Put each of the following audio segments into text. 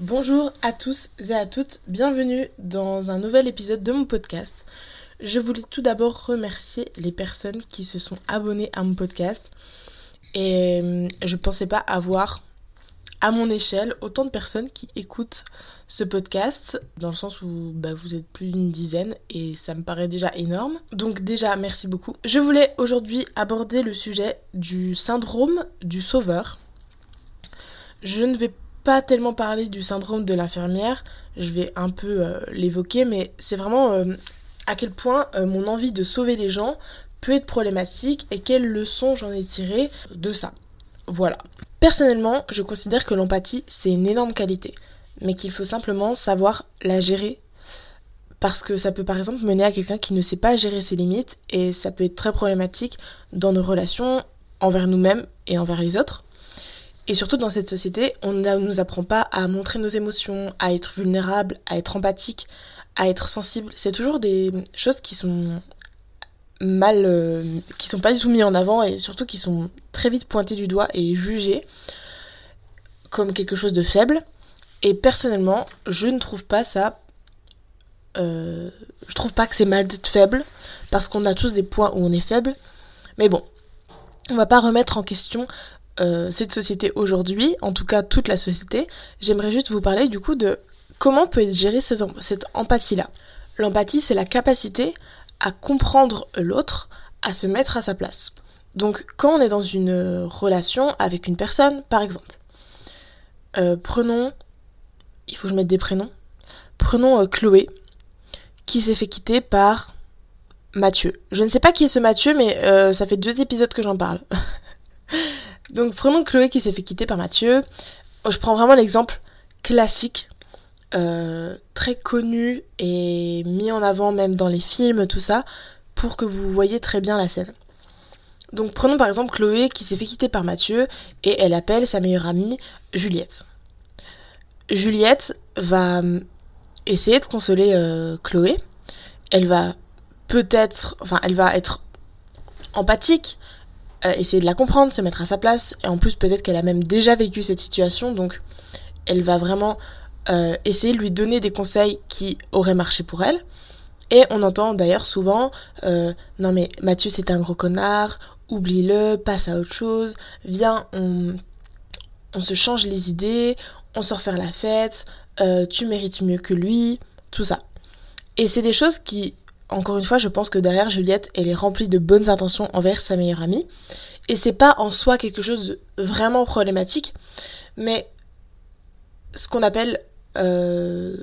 Bonjour à tous et à toutes, bienvenue dans un nouvel épisode de mon podcast. Je voulais tout d'abord remercier les personnes qui se sont abonnées à mon podcast et euh, je pensais pas avoir à mon échelle autant de personnes qui écoutent ce podcast dans le sens où bah, vous êtes plus d'une dizaine et ça me paraît déjà énorme. Donc déjà merci beaucoup. Je voulais aujourd'hui aborder le sujet du syndrome du sauveur. Je ne vais pas tellement parler du syndrome de l'infirmière, je vais un peu euh, l'évoquer, mais c'est vraiment euh, à quel point euh, mon envie de sauver les gens peut être problématique et quelles leçons j'en ai tirées de ça. Voilà. Personnellement, je considère que l'empathie, c'est une énorme qualité, mais qu'il faut simplement savoir la gérer. Parce que ça peut par exemple mener à quelqu'un qui ne sait pas gérer ses limites et ça peut être très problématique dans nos relations envers nous-mêmes et envers les autres. Et surtout dans cette société, on ne nous apprend pas à montrer nos émotions, à être vulnérable, à être empathique, à être sensible. C'est toujours des choses qui sont mal, euh, qui sont pas du tout mis en avant et surtout qui sont très vite pointées du doigt et jugées comme quelque chose de faible. Et personnellement, je ne trouve pas ça. Euh, je trouve pas que c'est mal d'être faible parce qu'on a tous des points où on est faible. Mais bon, on va pas remettre en question euh, cette société aujourd'hui, en tout cas toute la société, j'aimerais juste vous parler du coup de comment peut être gérée cette, empathie-là. L'empathie, c'est la capacité à comprendre l'autre, à se mettre à sa place. Donc quand on est dans une relation avec une personne, par exemple, euh, prenons, il faut que je mette des prénoms, prenons euh, Chloé, qui s'est fait quitter par Mathieu. Je ne sais pas qui est ce Mathieu, mais ça fait deux épisodes que j'en parle. Donc prenons Chloé qui s'est fait quitter par Mathieu. Je prends vraiment l'exemple classique, euh, très connu et mis en avant même dans les films, tout ça, pour que vous voyez très bien la scène. Donc prenons par exemple Chloé qui s'est fait quitter par Mathieu et elle appelle sa meilleure amie Juliette. Juliette va euh, essayer de consoler euh, Chloé. Elle va peut-être, enfin elle va être empathique, euh, essayer de la comprendre, se mettre à sa place. Et en plus, peut-être qu'elle a même déjà vécu cette situation, donc elle va vraiment euh, essayer de lui donner des conseils qui auraient marché pour elle. Et on entend d'ailleurs souvent euh, Non, mais Mathieu, c'est un gros connard, oublie-le, passe à autre chose, viens, on, on se change les idées, on sort faire la fête, tu mérites mieux que lui, tout ça. Et c'est des choses qui encore une fois, je pense que derrière Juliette, elle est remplie de bonnes intentions envers sa meilleure amie. Et c'est pas en soi quelque chose de vraiment problématique, mais ce qu'on appelle euh,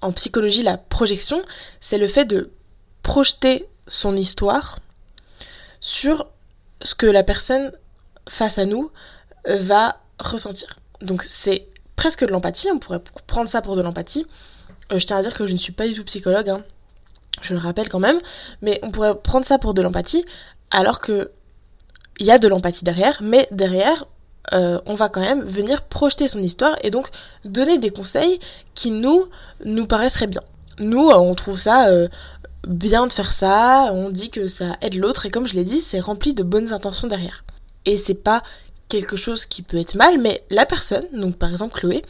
en psychologie la projection, c'est le fait de projeter son histoire sur ce que la personne face à nous va ressentir. Donc c'est presque de l'empathie, on pourrait prendre ça pour de l'empathie. Euh, je tiens à dire que je ne suis pas du tout psychologue, hein je le rappelle quand même, mais on pourrait prendre ça pour de l'empathie, alors que il y a de l'empathie derrière, mais derrière, euh, on va quand même venir projeter son histoire et donc donner des conseils qui nous nous paraisseraient bien. Nous, euh, on trouve ça euh, bien de faire ça, on dit que ça aide l'autre et comme je l'ai dit, c'est rempli de bonnes intentions derrière. Et c'est pas quelque chose qui peut être mal, mais la personne, donc par exemple Chloé,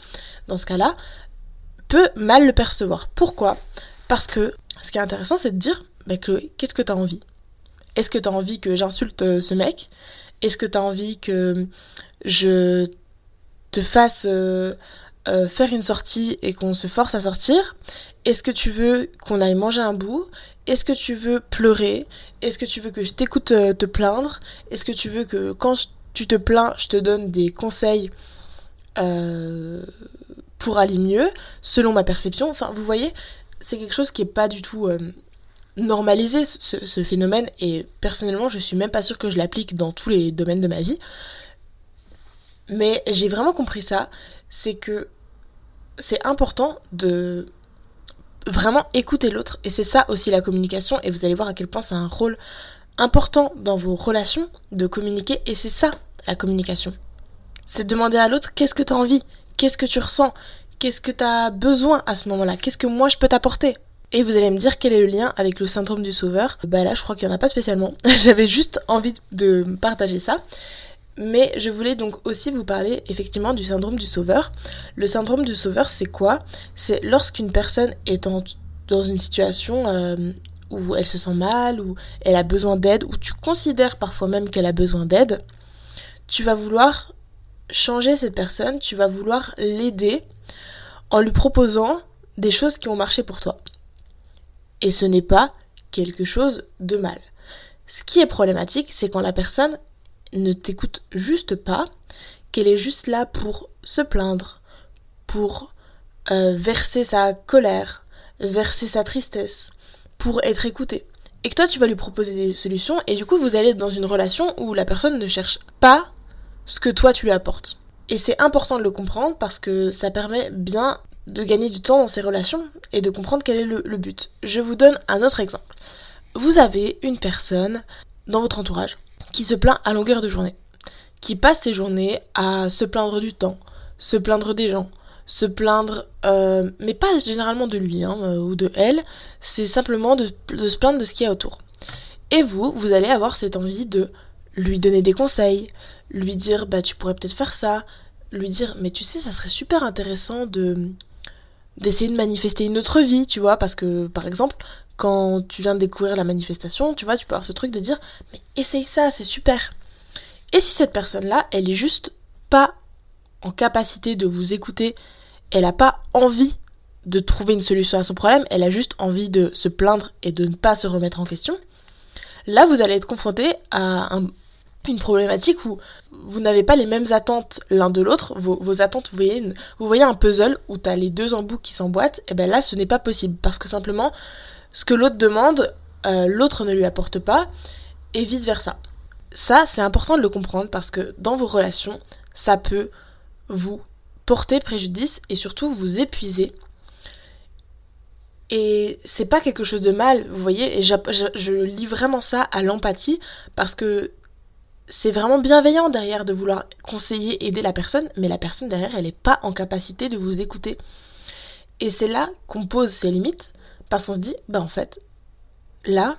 dans ce cas-là, peut mal le percevoir. Pourquoi? Parce que ce qui est intéressant, c'est de dire, bah Chloé, qu'est-ce que t'as envie? Est-ce que t'as envie que j'insulte euh, ce mec? Est-ce que t'as envie que je te fasse euh, euh, faire une sortie et qu'on se force à sortir? Est-ce que tu veux qu'on aille manger un bout? Est-ce que tu veux pleurer? Est-ce que tu veux que je t'écoute te plaindre? Est-ce que tu veux que quand tu te plains, je te donne des conseils pour aller mieux, selon ma perception? Enfin, vous voyez, c'est quelque chose qui est pas du tout euh, normalisé, ce, phénomène, et personnellement, je suis même pas sûre que je l'applique dans tous les domaines de ma vie. Mais j'ai vraiment compris ça, c'est que c'est important de vraiment écouter l'autre, et c'est ça aussi la communication, et vous allez voir à quel point c'est un rôle important dans vos relations de communiquer, et c'est ça la communication. C'est demander à l'autre qu'est-ce que tu as envie, qu'est-ce que tu ressens, Qu'est-ce que tu as besoin à ce moment-là? Qu'est-ce que moi je peux t'apporter? Et vous allez me dire quel est le lien avec le syndrome du sauveur. Bah là, je crois qu'il n'y en a pas spécialement. J'avais juste envie de partager ça. Mais je voulais donc aussi vous parler effectivement du syndrome du sauveur. Le syndrome du sauveur, c'est quoi? C'est lorsqu'une personne est dans une situation euh, où elle se sent mal, où elle a besoin d'aide, où tu considères parfois même qu'elle a besoin d'aide, tu vas vouloir changer cette personne, tu vas vouloir l'aider en lui proposant des choses qui ont marché pour toi. Et ce n'est pas quelque chose de mal. Ce qui est problématique, c'est quand la personne ne t'écoute juste pas, qu'elle est juste là pour se plaindre, pour euh, verser sa colère, verser sa tristesse, pour être écoutée. Et que toi, tu vas lui proposer des solutions, et du coup, vous allez dans une relation où la personne ne cherche pas ce que toi, tu lui apportes. Et c'est important de le comprendre parce que ça permet bien de gagner du temps dans ces relations et de comprendre quel est le, le but. Je vous donne un autre exemple. Vous avez une personne dans votre entourage qui se plaint à longueur de journée, qui passe ses journées à se plaindre du temps, se plaindre des gens, se plaindre, euh, mais pas généralement de lui hein, euh, ou de elle, c'est simplement de, se plaindre de ce qu'il y a autour. Et vous, vous allez avoir cette envie de lui donner des conseils, lui dire bah tu pourrais peut-être faire ça, lui dire mais tu sais ça serait super intéressant de d'essayer de manifester une autre vie, tu vois, parce que par exemple quand tu viens de découvrir la manifestation, tu vois, tu peux avoir ce truc de dire mais essaye ça, c'est super. Et si cette personne-là, elle est juste pas en capacité de vous écouter, elle n'a pas envie de trouver une solution à son problème, elle a juste envie de se plaindre et de ne pas se remettre en question, là vous allez être confronté à une problématique où vous n'avez pas les mêmes attentes l'un de l'autre, vos, attentes, vous voyez, vous voyez un puzzle où tu as les deux embouts qui s'emboîtent, et bien là ce n'est pas possible, parce que simplement ce que l'autre demande, euh, l'autre ne lui apporte pas, et vice-versa. Ça, c'est important de le comprendre parce que dans vos relations, ça peut vous porter préjudice et surtout vous épuiser. Et c'est pas quelque chose de mal, vous voyez, et je lis vraiment ça à l'empathie parce que c'est vraiment bienveillant derrière de vouloir conseiller, aider la personne, mais la personne derrière, elle n'est pas en capacité de vous écouter. Et c'est là qu'on pose ses limites, parce qu'on se dit, bah en fait, là,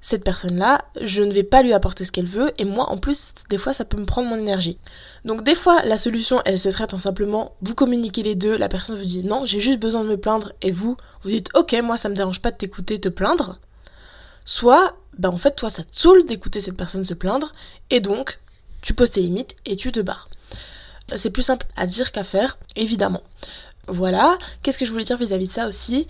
cette personne-là, je ne vais pas lui apporter ce qu'elle veut, et moi, en plus, des fois, ça peut me prendre mon énergie. Donc, des fois, la solution, elle se traite en simplement, vous communiquez les deux, la personne vous dit, non, j'ai juste besoin de me plaindre, et vous, vous dites, ok, moi, ça me dérange pas de t'écouter, te plaindre. Soit, bah en fait, toi, ça te saoule d'écouter cette personne se plaindre, et donc, tu poses tes limites et tu te barres. C'est plus simple à dire qu'à faire, évidemment. Voilà. Qu'est-ce que je voulais dire vis-à-vis -vis de ça aussi?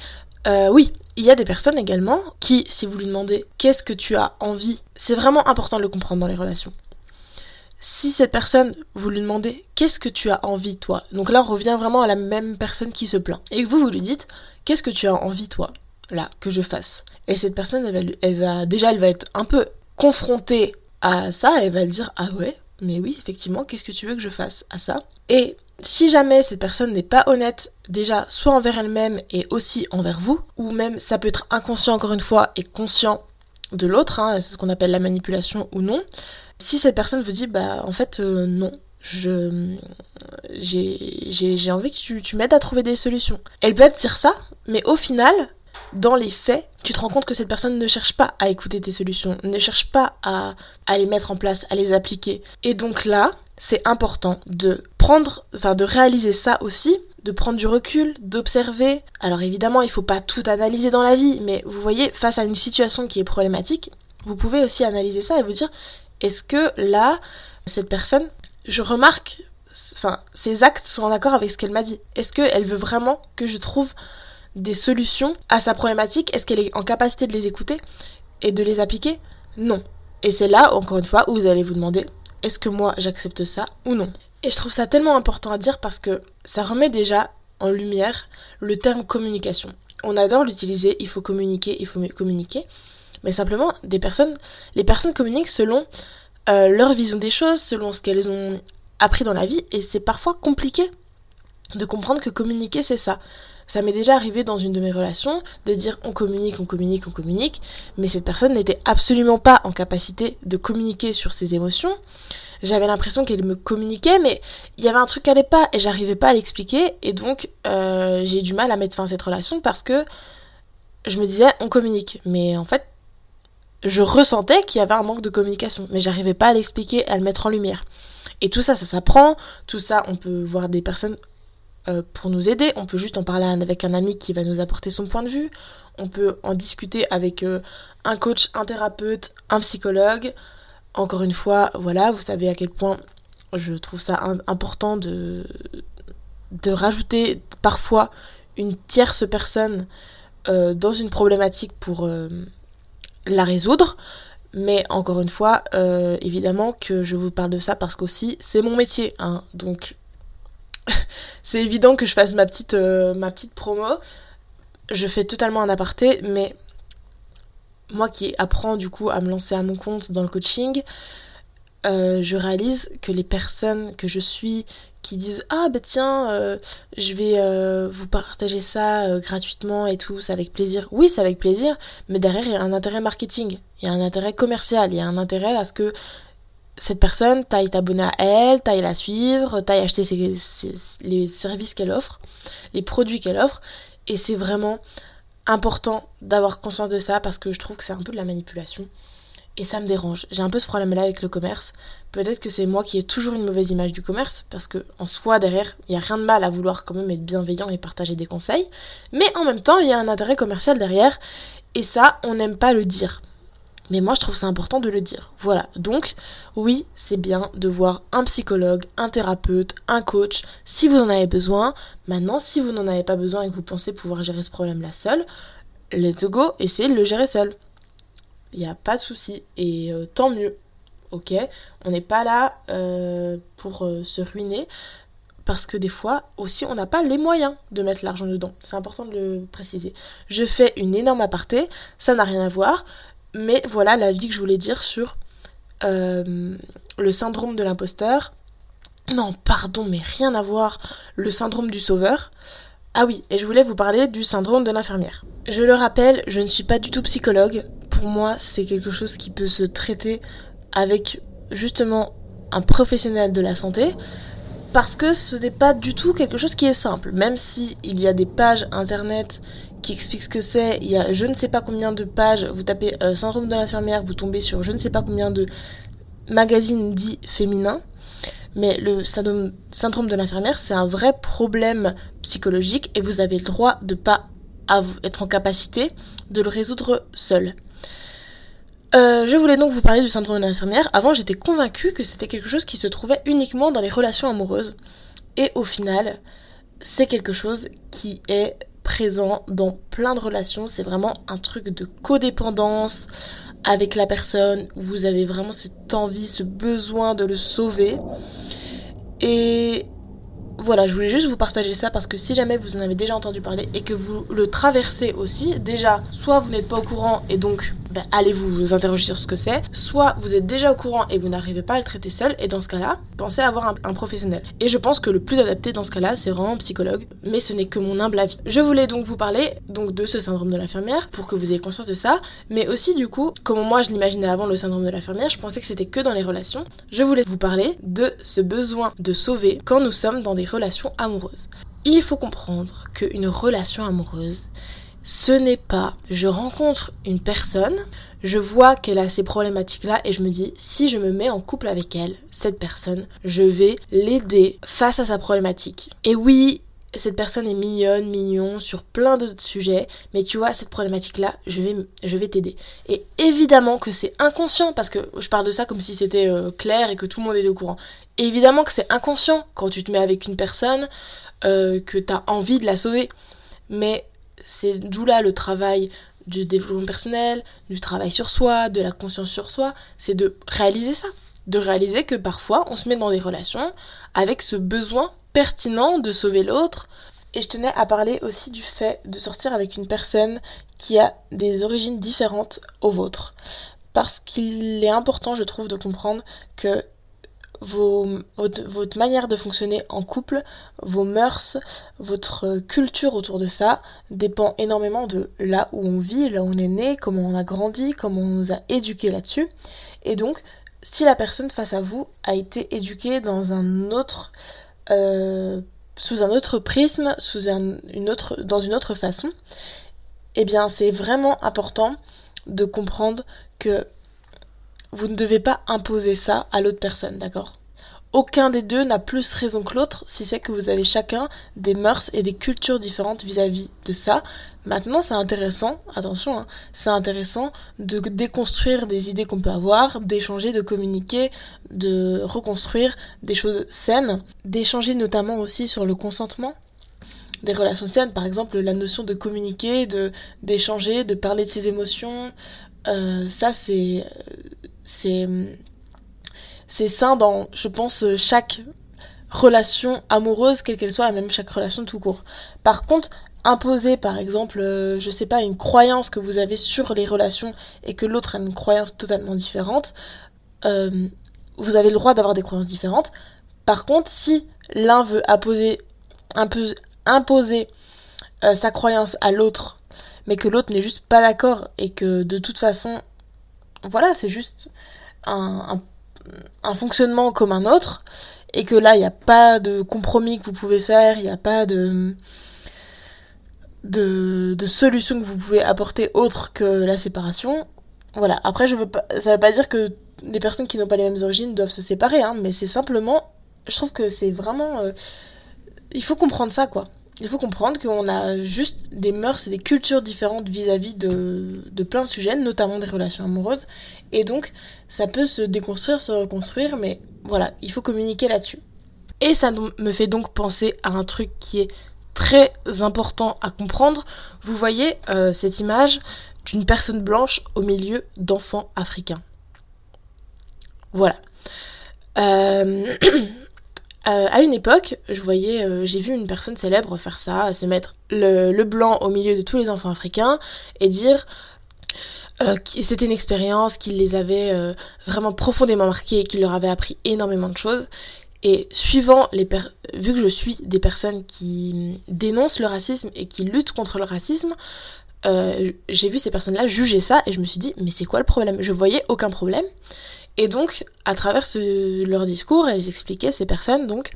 Euh, oui, il y a des personnes également qui, si vous lui demandez qu'est-ce que tu as envie, c'est vraiment important de le comprendre dans les relations. Si cette personne, vous lui demandez qu'est-ce que tu as envie toi, donc là on revient vraiment à la même personne qui se plaint, et que vous vous lui dites qu'est-ce que tu as envie toi, là, que je fasse. Et cette personne, elle va, déjà, elle va être un peu confrontée à ça, elle va dire ah ouais, mais oui, effectivement, qu'est-ce que tu veux que je fasse à ça? Et si jamais cette personne n'est pas honnête, déjà soit envers elle-même et aussi envers vous, ou même ça peut être inconscient encore une fois et conscient de l'autre, hein, c'est ce qu'on appelle la manipulation ou non. Si cette personne vous dit bah en fait euh, non, je j'ai envie que tu, tu m'aides à trouver des solutions. Elle peut dire ça, mais au final, dans les faits, tu te rends compte que cette personne ne cherche pas à écouter tes solutions, ne cherche pas à, les mettre en place, à les appliquer. Et donc là, c'est important de prendre, enfin de réaliser ça aussi, de prendre du recul, d'observer. Alors évidemment, il faut pas tout analyser dans la vie, mais vous voyez, face à une situation qui est problématique, vous pouvez aussi analyser ça et vous dire est-ce que là, cette personne, je remarque, enfin, ses actes sont en accord avec ce qu'elle m'a dit? Est-ce qu'elle veut vraiment que je trouve des solutions à sa problématique Est-ce qu'elle est en capacité de les écouter et de les appliquer? Non. Et c'est là, encore une fois, où vous allez vous demander est-ce que moi j'accepte ça ou non? Et je trouve ça tellement important à dire parce que ça remet déjà en lumière le terme communication. On adore l'utiliser, il faut communiquer, il faut communiquer, mais simplement les personnes communiquent selon euh, leur vision des choses, selon ce qu'elles ont appris dans la vie, et c'est parfois compliqué de comprendre que communiquer c'est ça. Ça m'est déjà arrivé dans une de mes relations de dire on communique, on communique, on communique, mais cette personne n'était absolument pas en capacité de communiquer sur ses émotions. J'avais l'impression qu'elle me communiquait, mais il y avait un truc qui allait pas et j'arrivais pas à l'expliquer, et donc euh, j'ai eu du mal à mettre fin à cette relation parce que je me disais on communique, mais en fait je ressentais qu'il y avait un manque de communication, mais j'arrivais pas à l'expliquer, à le mettre en lumière. Et tout ça, ça s'apprend. Tout ça, on peut voir des personnes euh, pour nous aider. On peut juste en parler avec un ami qui va nous apporter son point de vue. On peut en discuter avec euh, un coach, un thérapeute, un psychologue. Encore une fois, voilà, vous savez à quel point je trouve ça important de, rajouter parfois une tierce personne euh, dans une problématique pour la résoudre. Mais encore une fois, évidemment que je vous parle de ça parce qu'aussi c'est mon métier. Hein. Donc c'est évident que je fasse ma petite, euh, ma petite promo. Je fais totalement un aparté, mais moi qui apprends du coup à me lancer à mon compte dans le coaching, euh, je réalise que les personnes que je suis qui disent ah bah tiens euh, je vais vous partager ça gratuitement et tout c'est avec plaisir oui c'est avec plaisir mais derrière il y a un intérêt marketing il y a un intérêt commercial il y a un intérêt à ce que cette personne, t'ailles t'abonner à elle, t'ailles la suivre, t'ailles acheter les services qu'elle offre, les produits qu'elle offre. Et c'est vraiment important d'avoir conscience de ça parce que je trouve que c'est un peu de la manipulation. Et ça me dérange. J'ai un peu ce problème-là avec le commerce. Peut-être que c'est moi qui ai toujours une mauvaise image du commerce, parce que en soi, derrière, il n'y a rien de mal à vouloir quand même être bienveillant et partager des conseils. Mais en même temps, il y a un intérêt commercial derrière. Et ça, on n'aime pas le dire. Mais moi, je trouve ça important de le dire. Voilà. Donc, oui, c'est bien de voir un psychologue, un thérapeute, un coach, si vous en avez besoin. Maintenant, si vous n'en avez pas besoin et que vous pensez pouvoir gérer ce problème-là seul, let's go, essayez de le gérer seul. Il n'y a pas de souci. Et euh, tant mieux. Ok? On n'est pas là euh, pour euh, se ruiner. Parce que des fois aussi, on n'a pas les moyens de mettre l'argent dedans. C'est important de le préciser. Je fais une énorme aparté, ça n'a rien à voir. Mais voilà la vie que je voulais dire sur euh, le syndrome de l'imposteur. Non, pardon, mais rien à voir. Le syndrome du sauveur. Ah oui, et je voulais vous parler du syndrome de l'infirmière. Je le rappelle, je ne suis pas du tout psychologue. Pour moi, c'est quelque chose qui peut se traiter avec justement un professionnel de la santé parce que ce n'est pas du tout quelque chose qui est simple. Même si il y a des pages internet qui expliquent ce que c'est, il y a je ne sais pas combien de pages, vous tapez euh, syndrome de l'infirmière, vous tombez sur je ne sais pas combien de magazines dits féminins. Mais le syndrome, syndrome de l'infirmière, c'est un vrai problème psychologique et vous avez le droit de ne pas être en capacité de le résoudre seul. Euh, je voulais donc vous parler du syndrome de l'infirmière. Avant, j'étais convaincue que c'était quelque chose qui se trouvait uniquement dans les relations amoureuses. Et au final, c'est quelque chose qui est présent dans plein de relations. C'est vraiment un truc de codépendance avec la personne où vous avez vraiment cette envie, ce besoin de le sauver. Et voilà, je voulais juste vous partager ça parce que si jamais vous en avez déjà entendu parler et que vous le traversez aussi, déjà, soit vous n'êtes pas au courant et donc ben, allez vous interroger sur ce que c'est, soit vous êtes déjà au courant et vous n'arrivez pas à le traiter seul, et dans ce cas-là, pensez à avoir un, professionnel. Et je pense que le plus adapté dans ce cas-là, c'est vraiment un psychologue, mais ce n'est que mon humble avis. Je voulais donc vous parler donc de ce syndrome de l'infirmière pour que vous ayez conscience de ça, mais aussi du coup, comme moi je l'imaginais avant le syndrome de l'infirmière, je pensais que c'était que dans les relations. Je voulais vous parler de ce besoin de sauver quand nous sommes dans des relations amoureuses. Il faut comprendre qu'une relation amoureuse, ce n'est pas je rencontre une personne, je vois qu'elle a ces problématiques-là et je me dis si je me mets en couple avec elle, cette personne, je vais l'aider face à sa problématique. Et oui, cette personne est mignonne, mignon sur plein d'autres sujets, mais tu vois, cette problématique-là, je vais, je vais t'aider. Et évidemment que c'est inconscient, parce que je parle de ça comme si c'était euh, clair et que tout le monde était au courant. évidemment que c'est inconscient quand tu te mets avec une personne, euh, que tu as envie de la sauver. Mais c'est d'où là le travail du développement personnel, du travail sur soi, de la conscience sur soi, c'est de réaliser ça. De réaliser que parfois on se met dans des relations avec ce besoin pertinent de sauver l'autre. Et je tenais à parler aussi du fait de sortir avec une personne qui a des origines différentes aux vôtres. Parce qu'il est important, je trouve, de comprendre que votre, manière de fonctionner en couple, vos mœurs, votre culture autour de ça dépend énormément de là où on vit, là où on est né, comment on a grandi, comment on nous a éduqués là-dessus. Et donc, si la personne face à vous a été éduquée dans un autre, euh, sous un autre prisme, sous une autre, dans une autre façon, eh bien, c'est vraiment important de comprendre que vous ne devez pas imposer ça à l'autre personne, d'accord? Aucun des deux n'a plus raison que l'autre, si c'est que vous avez chacun des mœurs et des cultures différentes vis-à-vis de ça. Maintenant, c'est intéressant, attention, hein, c'est intéressant de déconstruire des idées qu'on peut avoir, d'échanger, de communiquer, de reconstruire des choses saines, d'échanger notamment aussi sur le consentement des relations saines, par exemple la notion de communiquer, d'échanger, de parler de ses émotions, euh, ça c'est c'est c'est sain dans, je pense, chaque relation amoureuse, quelle qu'elle soit, et même chaque relation tout court. Par contre, imposer par exemple, euh, je sais pas, une croyance que vous avez sur les relations et que l'autre a une croyance totalement différente, euh, vous avez le droit d'avoir des croyances différentes. Par contre, si l'un veut imposer, imposer euh, sa croyance à l'autre, mais que l'autre n'est juste pas d'accord et que de toute façon, voilà, c'est juste un fonctionnement comme un autre, et que là, il n'y a pas de compromis que vous pouvez faire, il n'y a pas de, solution que vous pouvez apporter autre que la séparation. Voilà, après, je veux pas, ça ne veut pas dire que les personnes qui n'ont pas les mêmes origines doivent se séparer, hein, mais c'est simplement, je trouve que c'est vraiment... Euh, il faut comprendre ça, quoi. Il faut comprendre qu'on a juste des mœurs et des cultures différentes vis-à-vis de, plein de sujets, notamment des relations amoureuses. Et donc, ça peut se déconstruire, se reconstruire, mais voilà, il faut communiquer là-dessus. Et ça me fait donc penser à un truc qui est très important à comprendre. Vous voyez euh, cette image d'une personne blanche au milieu d'enfants africains. Voilà. Euh, Euh, à une époque, je voyais, euh, j'ai vu une personne célèbre faire ça, se mettre le, blanc au milieu de tous les enfants africains et dire euh, que c'était une expérience qui les avait vraiment profondément marqués et qui leur avait appris énormément de choses. Et suivant les vu que je suis des personnes qui dénoncent le racisme et qui luttent contre le racisme, j'ai vu ces personnes-là juger ça et je me suis dit mais c'est quoi le problème? Je voyais aucun problème. Et donc, à travers leur discours, elles expliquaient, ces personnes, donc,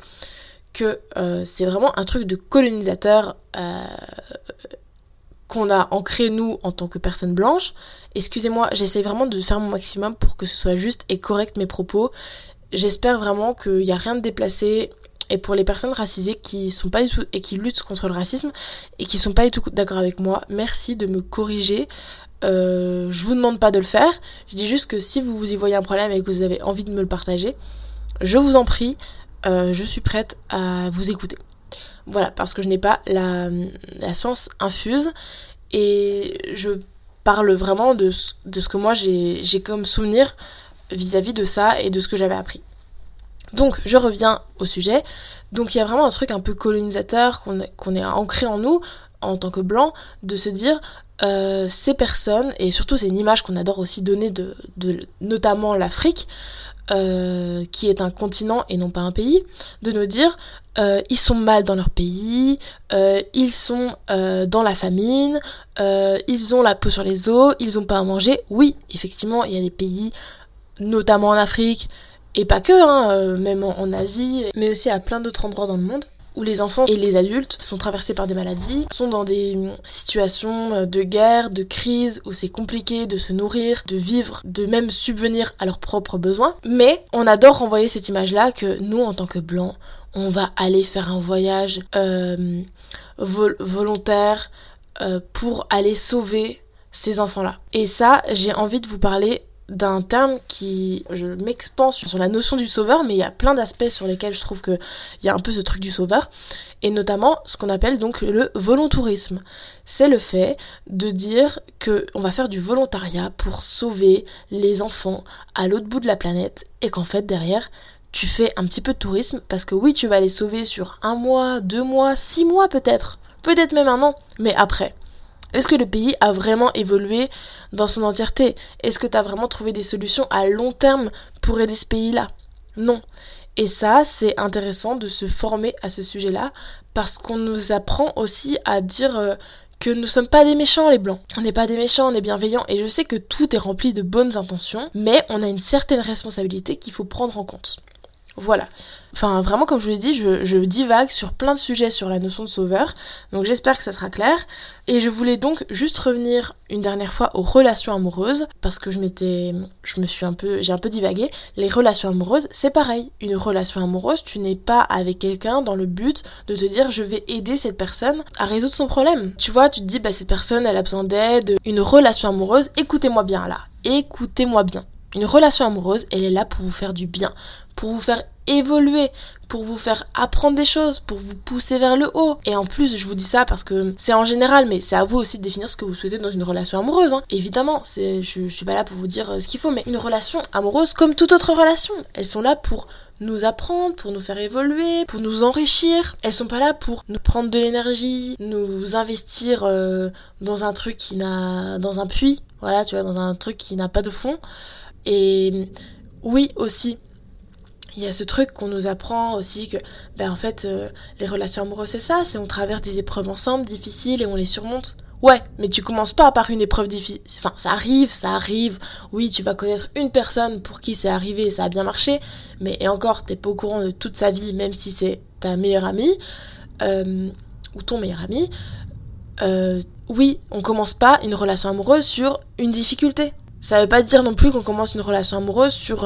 que euh, c'est vraiment un truc de colonisateur euh, qu'on a ancré nous en tant que personnes blanches. Excusez-moi, j'essaie vraiment de faire mon maximum pour que ce soit juste et correct mes propos. J'espère vraiment qu'il n'y a rien de déplacé. Et pour les personnes racisées qui sont pas du tout et qui luttent contre le racisme et qui sont pas du tout d'accord avec moi, merci de me corriger. Euh, je vous demande pas de le faire. Je dis juste que si vous y voyez un problème et que vous avez envie de me le partager, je vous en prie, euh, je suis prête à vous écouter. Voilà, parce que je n'ai pas la, science infuse et je parle vraiment de, de ce que moi j'ai comme souvenir vis-à-vis de ça et de ce que j'avais appris. Donc, je reviens au sujet. Donc, il y a vraiment un truc un peu colonisateur qu'on est ancré en nous, en tant que blanc, de se dire euh, ces personnes, et surtout c'est une image qu'on adore aussi donner de, notamment l'Afrique, euh, qui est un continent et non pas un pays, de nous dire euh, ils sont mal dans leur pays, ils sont dans la famine, ils ont la peau sur les os, ils ont pas à manger. Oui, effectivement, il y a des pays, notamment en Afrique, et pas que, hein, même en Asie, mais aussi à plein d'autres endroits dans le monde, où les enfants et les adultes sont traversés par des maladies, sont dans des situations euh, de guerre, de crise, où c'est compliqué de se nourrir, de vivre, de même subvenir à leurs propres besoins. Mais on adore renvoyer cette image-là que nous, en tant que blancs, on va aller faire un voyage euh, volontaire euh, pour aller sauver ces enfants-là. Et ça, j'ai envie de vous parler d'un terme qui, je sur la notion du sauveur, mais il y a plein d'aspects sur lesquels je trouve qu'il y a un peu ce truc du sauveur, et notamment ce qu'on appelle donc le volontourisme. C'est le fait de dire que on va faire du volontariat pour sauver les enfants à l'autre bout de la planète, et qu'en fait derrière, tu fais un petit peu de tourisme, parce que oui, tu vas les sauver sur un mois, deux mois, six mois peut-être, peut-être même un an, mais après, est-ce que le pays a vraiment évolué dans son entièreté? Est-ce que tu as vraiment trouvé des solutions à long terme pour aider ce pays-là? Non. Et ça, c'est intéressant de se former à ce sujet-là parce qu'on nous apprend aussi à dire euh, que nous sommes pas des méchants les blancs. On n'est pas des méchants, on est bienveillants et je sais que tout est rempli de bonnes intentions, mais on a une certaine responsabilité qu'il faut prendre en compte. Voilà. Enfin, vraiment, comme je vous l'ai dit, je, divague sur plein de sujets sur la notion de sauveur. Donc, j'espère que ça sera clair. Et je voulais donc juste revenir une dernière fois aux relations amoureuses, parce que je m'étais, je me suis un peu, j'ai un peu divagué. Les relations amoureuses, c'est pareil. Une relation amoureuse, tu n'es pas avec quelqu'un dans le but de te dire, je vais aider cette personne à résoudre son problème. Tu vois, tu te dis, bah cette personne, elle a besoin d'aide. Une relation amoureuse, écoutez-moi bien là, écoutez-moi bien. Une relation amoureuse, elle est là pour vous faire du bien, pour vous faire évoluer, pour vous faire apprendre des choses, pour vous pousser vers le haut. Et en plus, je vous dis ça parce que c'est en général, mais c'est à vous aussi de définir ce que vous souhaitez dans une relation amoureuse. Hein. Évidemment, je, je suis pas là pour vous dire euh, ce qu'il faut, mais une relation amoureuse, comme toute autre relation, elles sont là pour nous apprendre, pour nous faire évoluer, pour nous enrichir. Elles sont pas là pour nous prendre de l'énergie, nous investir euh, dans un truc qui n'a, dans un puits, voilà, tu vois, dans un truc qui n'a pas de fond. Et oui aussi, il y a ce truc qu'on nous apprend aussi que ben en fait euh, les relations amoureuses c'est ça, c'est on traverse des épreuves ensemble difficiles et on les surmonte. Ouais, mais tu commences pas par une épreuve difficile. Enfin, ça arrive, ça arrive. Oui, tu vas connaître une personne pour qui c'est arrivé et ça a bien marché, mais et encore, t'es pas au courant de toute sa vie, même si c'est ta meilleure amie euh, ou ton meilleur ami. Euh, oui, on commence pas une relation amoureuse sur une difficulté. Ça veut pas dire non plus qu'on commence une relation amoureuse sur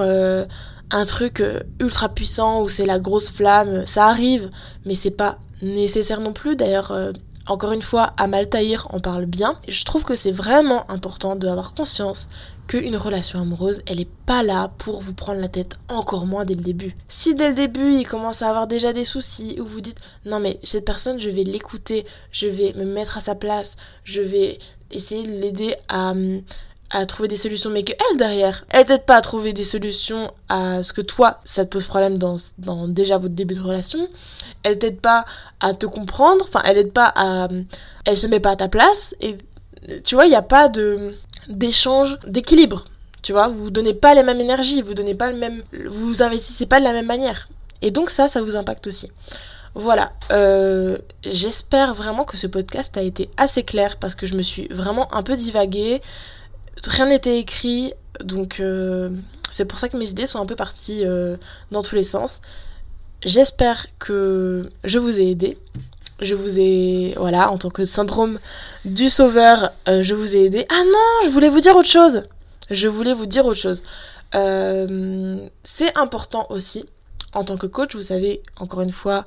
un truc euh, ultra puissant où c'est la grosse flamme. Ça arrive, mais c'est pas nécessaire non plus. D'ailleurs, euh, encore une fois, Amal Tahir en parle bien. Je trouve que c'est vraiment important d'avoir conscience qu'une relation amoureuse, elle est pas là pour vous prendre la tête encore moins dès le début. Si dès le début, il commence à avoir déjà des soucis, ou vous dites non mais cette personne, je vais l'écouter, je vais me mettre à sa place, je vais essayer de l'aider à, à trouver des solutions, mais qu'elle derrière, elle t'aide pas à trouver des solutions à ce que toi, ça te pose problème dans, dans déjà votre début de relation. Elle t'aide pas à te comprendre, enfin, elle aide pas à. Elle se met pas à ta place, et tu vois, il n'y a pas de d'échange, d'équilibre. Tu vois, vous donnez pas la même énergie, vous donnez pas le même. Vous investissez pas de la même manière. Et donc, ça, ça vous impacte aussi. Voilà, euh, j'espère vraiment que ce podcast a été assez clair parce que je me suis vraiment un peu divaguée rien n'était écrit, donc euh, c'est pour ça que mes idées sont un peu parties euh, dans tous les sens. J'espère que je vous ai aidé. Je vous ai, voilà, en tant que syndrome du sauveur, euh, je vous ai aidé. Ah non, je voulais vous dire autre chose. Je voulais vous dire autre chose. c'est important aussi, en tant que coach, vous savez, encore une fois,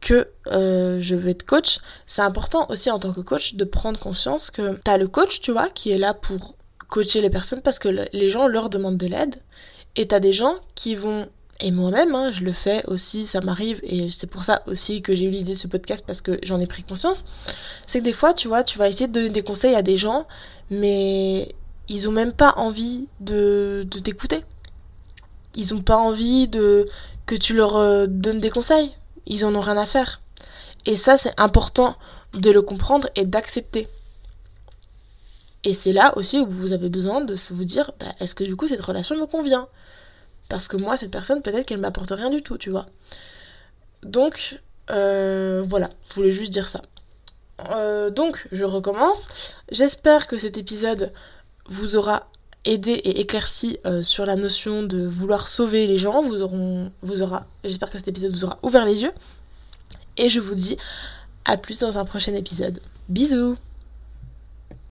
que je veux être coach, c'est important aussi en tant que coach de prendre conscience que tu as le coach, tu vois, qui est là pour coacher les personnes parce que les gens leur demandent de l'aide. Et t'as des gens qui vont et moi-même, hein, je le fais aussi, ça m'arrive, et c'est pour ça aussi que j'ai eu l'idée de ce podcast parce que j'en ai pris conscience. C'est que des fois, tu vois, tu vas essayer de donner des conseils à des gens, mais ils ont même pas envie de, de t'écouter. Ils ont pas envie de que tu leur euh, donnes des conseils. Ils en ont rien à faire. Et ça, c'est important de le comprendre et d'accepter. Et c'est là aussi où vous avez besoin de vous dire, bah, est-ce que du coup cette relation me convient? Parce que moi, cette personne, peut-être qu'elle m'apporte rien du tout, tu vois. Donc, euh, voilà, je voulais juste dire ça. Euh, donc, je recommence. J'espère que cet épisode vous aura aidé et éclairci euh, sur la notion de vouloir sauver les gens. Aura, j'espère que cet épisode vous aura ouvert les yeux. Et je vous dis à plus dans un prochain épisode. Bisous